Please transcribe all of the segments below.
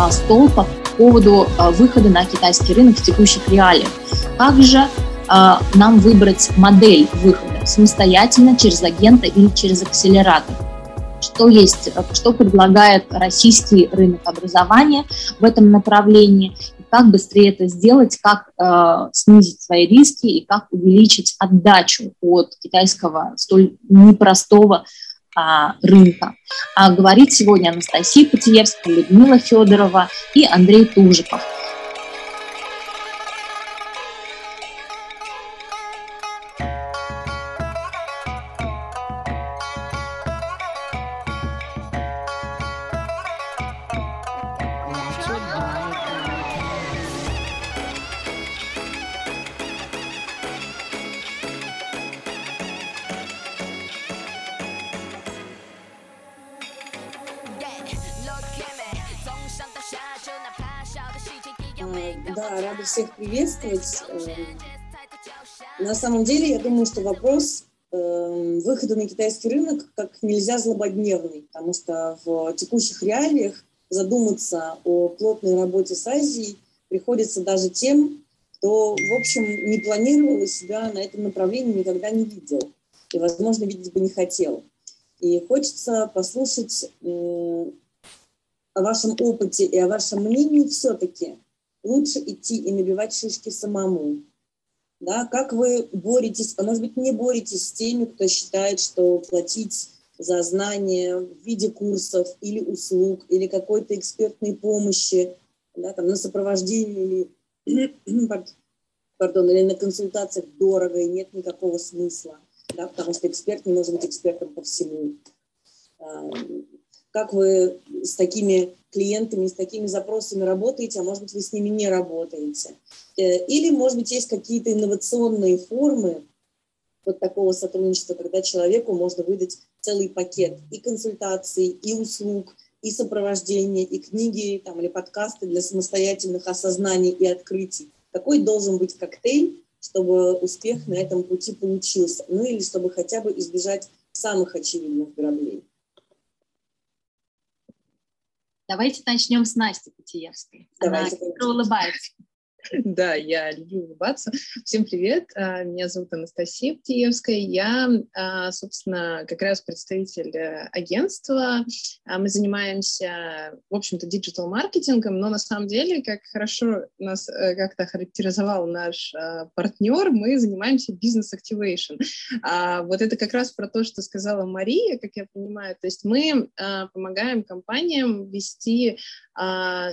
а, столпа по поводу а, выхода на китайский рынок в текущих реалиях. Как же а, нам выбрать модель выхода самостоятельно, через агента или через акселератор? Что есть, что предлагает российский рынок образования в этом направлении, как быстрее это сделать, как э, снизить свои риски и как увеличить отдачу от китайского столь непростого а, рынка. А говорит сегодня Анастасия Путиевская, Людмила Федорова и Андрей Тужиков. Всех приветствовать. Эм, на самом деле, я думаю, что вопрос эм, выхода на китайский рынок как нельзя злободневный, потому что в текущих реалиях задуматься о плотной работе с Азией приходится даже тем, кто, в общем, не планировал себя на этом направлении, никогда не видел и, возможно, видеть бы не хотел. И хочется послушать о вашем опыте и о вашем мнении все-таки – лучше идти и набивать шишки самому. Да, как вы боретесь, а может быть не боретесь с теми, кто считает, что платить за знания в виде курсов или услуг, или какой-то экспертной помощи, да, там, на сопровождении или, пардон, или на консультациях дорого и нет никакого смысла, да, потому что эксперт не может быть экспертом по всему как вы с такими клиентами, с такими запросами работаете, а может быть, вы с ними не работаете. Э, или, может быть, есть какие-то инновационные формы вот такого сотрудничества, когда человеку можно выдать целый пакет и консультаций, и услуг, и сопровождения, и книги там, или подкасты для самостоятельных осознаний и открытий. Какой должен быть коктейль, чтобы успех на этом пути получился? Ну или чтобы хотя бы избежать самых очевидных граблей. Давайте начнем с Насти Путиевской. Она улыбается. Да, я люблю улыбаться. Всем привет, а, меня зовут Анастасия Птиевская. Я, а, собственно, как раз представитель э, агентства. А, мы занимаемся, в общем-то, digital -маркетингом, но на самом деле, как хорошо нас э, как-то характеризовал наш партнер, мы занимаемся business activation. Вот это как раз про то, что сказала Мария, как я понимаю. То есть мы помогаем компаниям вести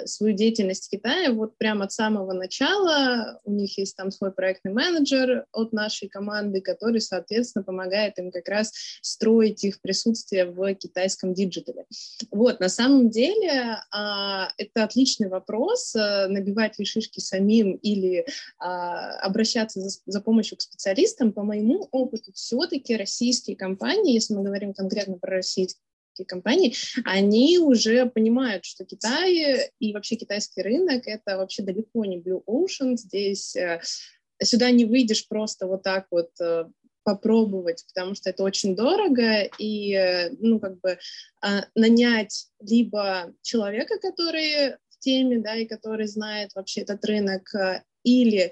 свою деятельность в Китае вот прямо от самого начала начала, у них есть там свой проектный менеджер от нашей команды, который, соответственно, помогает им как раз строить их присутствие в китайском digital е. Вот, на самом деле, а, это отличный вопрос, а, набивать ли шишки самим или а, обращаться за, за помощью к специалистам. По моему опыту, все-таки российские компании, если мы говорим конкретно про российские, компании, они уже понимают, что Китай и вообще китайский рынок — это вообще далеко не Blue Ocean. Здесь э, сюда не выйдешь просто вот так вот э, попробовать, потому что это очень дорого, и, э, ну, как бы нанять либо человека, который в теме, да, и который знает вообще этот рынок, или а,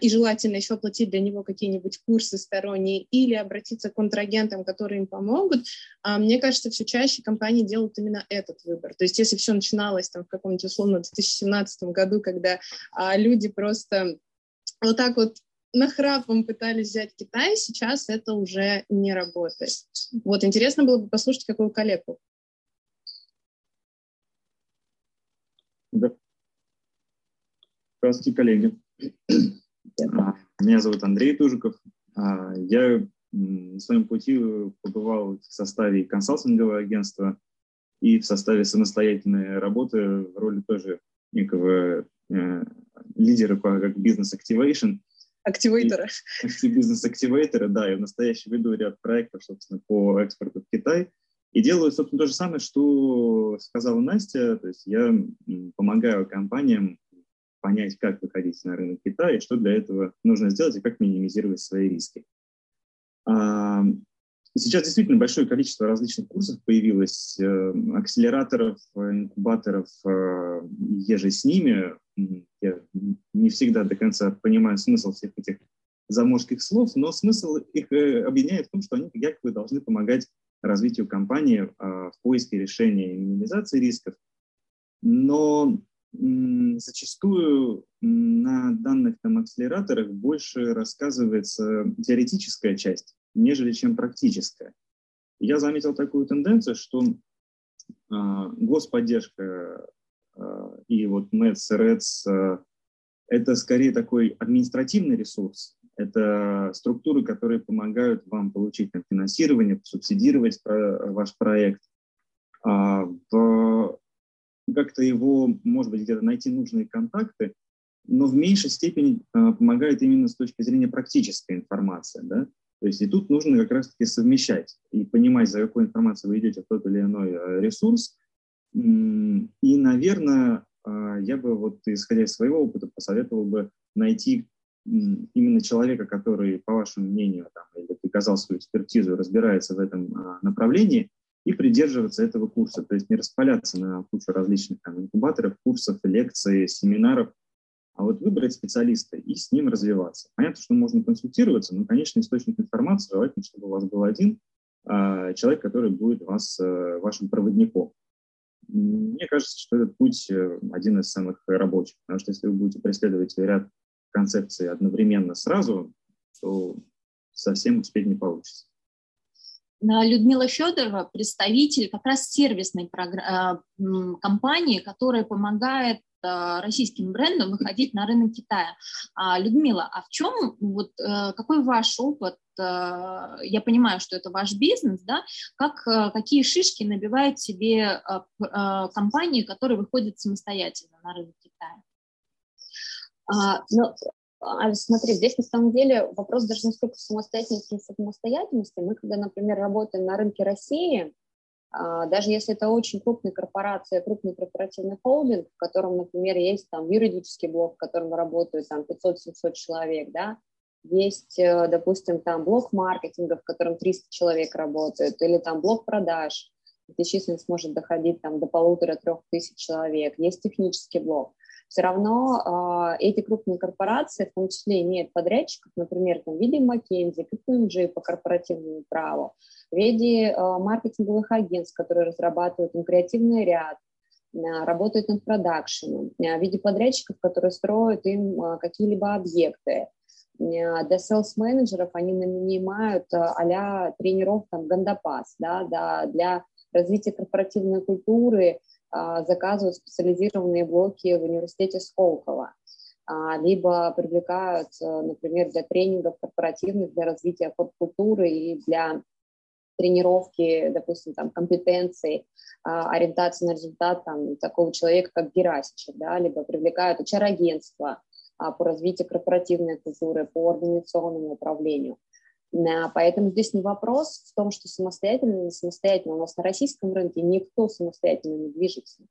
и желательно еще оплатить для него какие-нибудь курсы сторонние или обратиться к контрагентам, которые им помогут. А, мне кажется, все чаще компании делают именно этот выбор. То есть если все начиналось там в каком-нибудь условно 2017 году, когда а, люди просто вот так вот нахрапом пытались взять Китай, сейчас это уже не работает. Вот, интересно было бы послушать, какую коллегу. Да. Здравствуйте, коллеги. А, меня зовут Андрей Тужиков. А, я на своем пути побывал в составе консалтингового агентства и в составе самостоятельной работы в роли тоже некого э, лидера по как бизнес-активейшн. Активейтора. Бизнес-активейтора, да. Я в настоящем веду ряд проектов, собственно, по экспорту в Китай. И делаю, собственно, то же самое, что сказала Настя. То есть я помогаю компаниям понять, как выходить на рынок Китая, что для этого нужно сделать, и как минимизировать свои риски. А, Сейчас действительно большое количество различных курсов появилось, э, акселераторов, инкубаторов, э, еже с ними. Я не всегда до конца понимаю смысл всех этих заморских слов, но смысл их э, объединяет в том, что они якобы должны помогать развитию компании в поиске решения минимизации рисков. Но зачастую на данных там акселераторах больше рассказывается теоретическая часть, нежели чем практическая. Я заметил такую тенденцию, что э, господдержка э, и вот МЭЦ, РЭЦ это скорее такой административный ресурс, это структуры, которые помогают вам получить там, финансирование, субсидировать ваш проект. А в как-то его, может быть, где-то найти нужные контакты, но в меньшей степени э, помогает именно с точки зрения практической информации. Да? То есть и тут нужно как раз-таки совмещать и понимать, за какой информацией вы идете в тот или иной э, ресурс. И, наверное, э, я бы, вот исходя из своего опыта, посоветовал бы найти именно человека, который, по вашему мнению, там, или доказал свою экспертизу, разбирается в этом направлении, и придерживаться этого курса, то есть не распаляться на кучу различных там, инкубаторов, курсов, лекций, семинаров, а вот выбрать специалиста и с ним развиваться. Понятно, что можно консультироваться, но, конечно, источник информации желательно, чтобы у вас был один а, человек, который будет вас, а, вашим проводником. Мне кажется, что этот путь э, один из самых рабочих, потому что если вы будете преследовать ряд концепций одновременно сразу, то совсем успеть не получится. Людмила Федорова, представитель как раз сервисной э, компании, которая помогает э, российским брендам выходить на рынок Китая. А, Людмила, а в чем, вот, э, какой ваш опыт? Я понимаю, что это ваш бизнес, да? Как, какие шишки набивают себе компании, которые выходят самостоятельно на рынок Китая? А, ну, а смотри, здесь на самом деле вопрос даже не сколько самостоятельности, не самостоятельности. Мы, когда, например, работаем на рынке России, а, даже если это очень крупная корпорация, крупный корпоративный холдинг, в котором, например, есть там юридический блок, в котором работают там 500-700 человек, да, есть, э, допустим, там блок маркетинга, в котором 300 человек работают, или там блок продаж, где численность может доходить там до полутора-трех тысяч человек, есть технический блок все равно э, эти крупные корпорации в том числе имеют подрядчиков, например, там, в виде McKinsey, KPMG по корпоративному праву, в виде э, маркетинговых агентств, которые разрабатывают им креативный ряд, э, работают над продакшеном, в виде подрядчиков, которые строят им какие-либо объекты. Для селс-менеджеров они нанимают а тренеров там Гандапас, да, да, для развития корпоративной культуры, а, заказывают специализированные блоки в университете Сколково, а, либо привлекают, э, например, для тренингов корпоративных, для развития культуры и для тренировки, допустим, там, компетенций, а, ориентации на результат там, такого человека, как Герасичев, да, либо привлекают HR-агентства по развитию корпоративной культуры, по организационному управлению. Поэтому здесь не вопрос в том, что самостоятельно не самостоятельно. У нас на российском рынке никто самостоятельно не движется.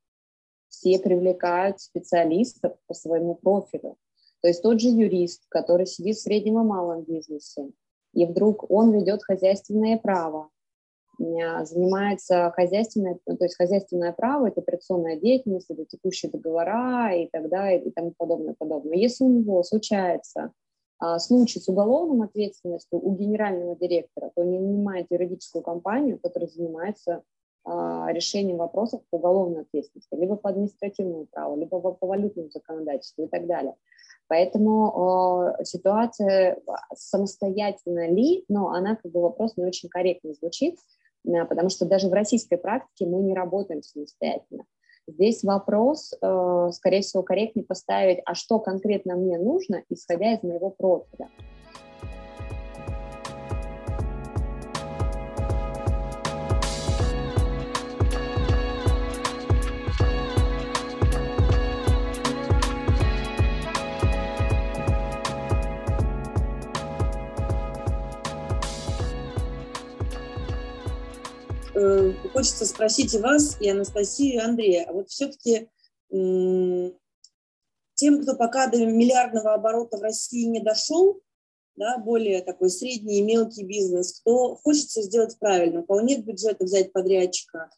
Все привлекают специалистов по своему профилю. То есть тот же юрист, который сидит в среднем и малом бизнесе, и вдруг он ведет хозяйственное право, занимается хозяйственное, то есть хозяйственное право, это операционная деятельность, это текущие договора и так далее и тому подобное, подобное. Если у него случается а, случай с уголовной ответственностью у генерального директора, то не нанимает юридическую компанию, которая занимается а, решением вопросов по уголовной ответственности, либо по административному праву, либо по валютному законодательству и так далее. Поэтому э, ситуация самостоятельно ли, но она как бы вопрос не очень корректно звучит, потому что даже в российской практике мы не работаем самостоятельно. Здесь вопрос, э, скорее всего, корректнее поставить, а что конкретно мне нужно, исходя из моего профиля. Э, хочется спросить и вас, и Анастасию, и Андрея, а вот все-таки тем, кто пока до миллиардного оборота в России не дошел, да, более такой средний и мелкий бизнес, кто хочется сделать правильно, у кого нет бюджета взять подрядчика,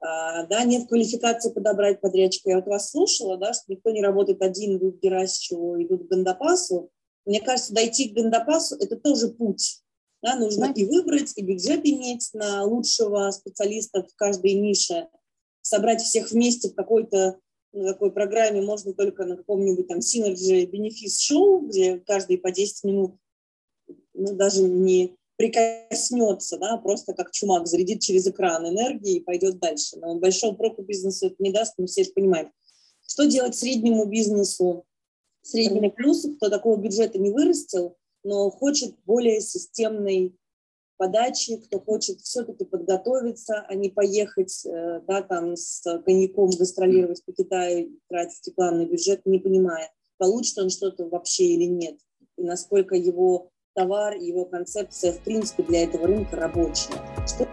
а, да, нет квалификации подобрать подрядчика. Я вот вас слушала, да, что никто не работает один, идут к Герасичеву, идут к Гандапасу. Мне кажется, дойти к Гандапасу – это тоже путь. Да, нужно и выбрать, и бюджет иметь на лучшего специалиста в каждой нише, собрать всех вместе в какой-то на такой программе можно только на каком-нибудь там Synergy Benefits Show, где каждый по 10 минут ну, даже не прикоснется, да, просто как чумак зарядит через экран энергии и пойдет дальше. Но большого проку бизнесу это не даст, мы все это понимаем. Что делать среднему бизнесу, среднему плюсу, кто такого бюджета не вырастил, но хочет более системной подачи, кто хочет все-таки подготовиться, а не поехать, э, да, там с коньяком гастролировать по Китаю, тратить рекламный бюджет, не понимая, получит он что-то вообще или нет, и насколько его товар, его концепция, в принципе, для этого рынка рабочая. Что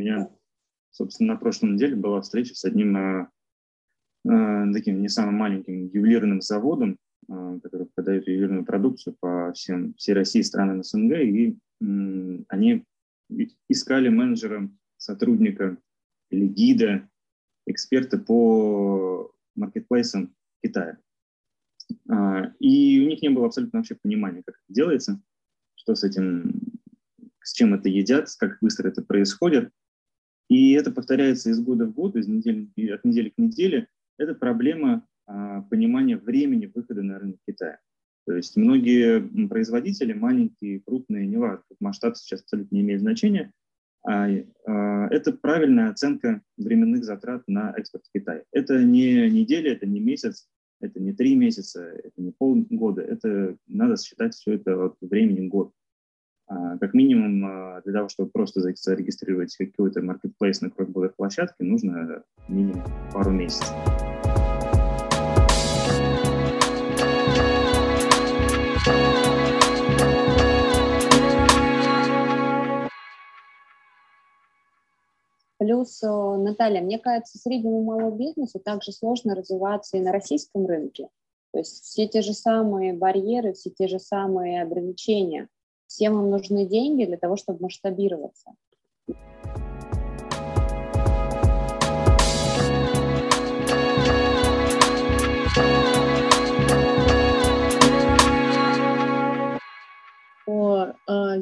Меня, собственно, на прошлой неделе была встреча с одним э, э, таким не самым маленьким ювелирным заводом, э, который продает ювелирную продукцию по всем, всей России, странам СНГ, и э, они искали менеджера, сотрудника или гида, эксперта по маркетплейсам Китая. Э, и у них не было абсолютно вообще понимания, как это делается, что с этим, с чем это едят, как быстро это происходит. И это повторяется из года в год, из недели, от недели к неделе. Это проблема а, понимания времени выхода на рынок Китая. То есть многие производители, маленькие, крупные, неважно, масштаб сейчас абсолютно не имеет значения, а, а, это правильная оценка временных затрат на экспорт в Китай. Это не неделя, это не месяц, это не три месяца, это не полгода, это надо считать все это вот временем год. А, как минимум, а, для того, чтобы просто зарегистрировать какой-то маркетплейс на кросс площадке, нужно минимум пару месяцев. Плюс, Наталья, мне кажется, среднему малому бизнесу также сложно развиваться и на российском рынке. То есть все те же самые барьеры, все те же самые ограничения – Всем им нужны деньги для того, чтобы масштабироваться.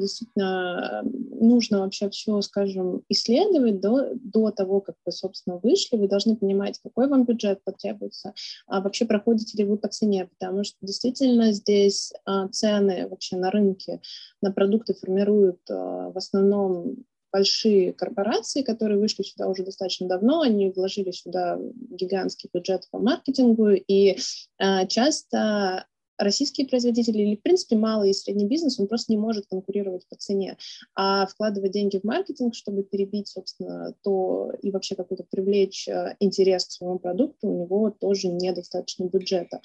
Действительно нужно вообще все, скажем, исследовать до, до того, как вы, собственно, вышли. Вы должны понимать, какой вам бюджет потребуется, а вообще проходите ли вы по цене, потому что действительно здесь а, цены вообще на рынке на продукты формируют а, в основном большие корпорации, которые вышли сюда уже достаточно давно, они вложили сюда гигантский бюджет по маркетингу, и э, часто российские производители или, в принципе, малый и средний бизнес, он просто не может конкурировать по цене. А вкладывать деньги в маркетинг, чтобы перебить, собственно, то и вообще какой-то привлечь э, интерес к своему продукту, у него тоже недостаточно бюджета.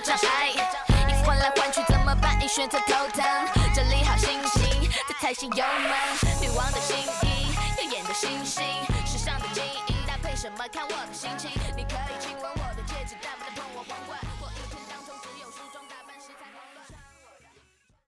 障碍。衣服换来换去怎么办？你选择头疼，整理好心情，再踩新油门。女王的新衣，耀眼的星星，时尚的精英，搭配什么看我的心情。